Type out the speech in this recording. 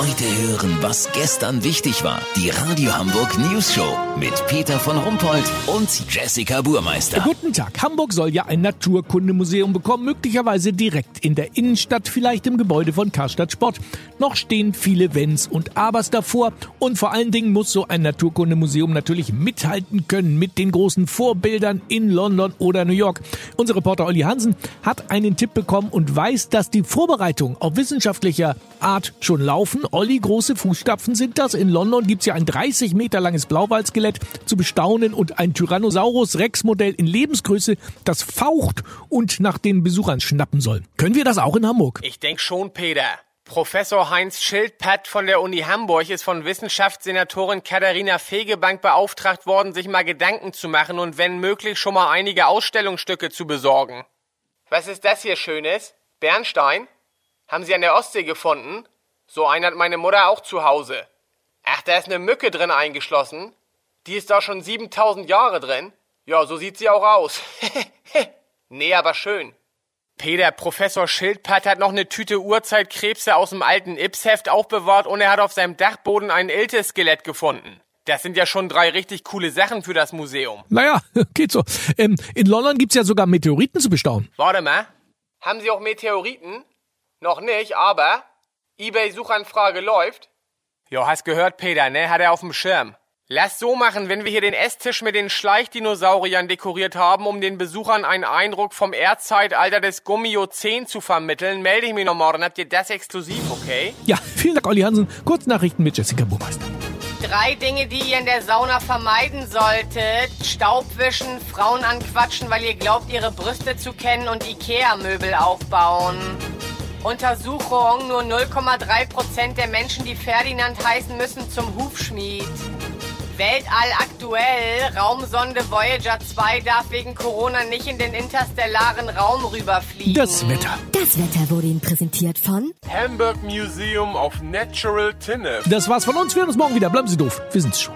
Heute hören, was gestern wichtig war. Die Radio Hamburg News Show mit Peter von Rumpold und Jessica Burmeister. Guten Tag. Hamburg soll ja ein Naturkundemuseum bekommen, möglicherweise direkt in der Innenstadt, vielleicht im Gebäude von Karstadt Sport. Noch stehen viele Wenns und Abers davor und vor allen Dingen muss so ein Naturkundemuseum natürlich mithalten können mit den großen Vorbildern in London oder New York. Unser Reporter Olli Hansen hat einen Tipp bekommen und weiß, dass die Vorbereitungen auf wissenschaftlicher Art schon laufen. Olli, große Fußstapfen sind das. In London gibt's ja ein 30 Meter langes Blauwaldskelett zu bestaunen und ein Tyrannosaurus Rex Modell in Lebensgröße, das faucht und nach den Besuchern schnappen soll. Können wir das auch in Hamburg? Ich denk schon, Peter. Professor Heinz Schildpatt von der Uni Hamburg ist von Wissenschaftssenatorin Katharina Fegebank beauftragt worden, sich mal Gedanken zu machen und wenn möglich schon mal einige Ausstellungsstücke zu besorgen. Was ist das hier Schönes? Bernstein? Haben Sie an der Ostsee gefunden? So einen hat meine Mutter auch zu Hause. Ach, da ist eine Mücke drin eingeschlossen. Die ist da schon 7000 Jahre drin. Ja, so sieht sie auch aus. nee, aber schön. Peter, Professor Schildpatt hat noch eine Tüte Urzeitkrebse aus dem alten Ipsheft aufbewahrt und er hat auf seinem Dachboden ein Iltis-Skelett gefunden. Das sind ja schon drei richtig coole Sachen für das Museum. Naja, geht so. Ähm, in London gibt's ja sogar Meteoriten zu bestaunen. Warte mal. Haben Sie auch Meteoriten? Noch nicht, aber eBay-Suchanfrage läuft. Jo, hast gehört, Peter, ne? Hat er auf dem Schirm. Lass so machen, wenn wir hier den Esstisch mit den Schleichdinosauriern dekoriert haben, um den Besuchern einen Eindruck vom Erdzeitalter des Gummiozän zu vermitteln, melde ich mich noch morgen. Habt ihr das exklusiv, okay? Ja, vielen Dank, Olli Hansen. Kurznachrichten mit Jessica Burmeister. Drei Dinge, die ihr in der Sauna vermeiden solltet. Staubwischen, Frauen anquatschen, weil ihr glaubt, ihre Brüste zu kennen und Ikea-Möbel aufbauen. Untersuchung, nur 0,3% der Menschen, die Ferdinand heißen, müssen zum Hufschmied. Weltall aktuell. Raumsonde Voyager 2 darf wegen Corona nicht in den interstellaren Raum rüberfliegen. Das Wetter. Das Wetter wurde Ihnen präsentiert von Hamburg Museum of Natural Tinnef. Das war's von uns. Wir hören uns morgen wieder. Bleiben Sie doof. Wir sind's schon.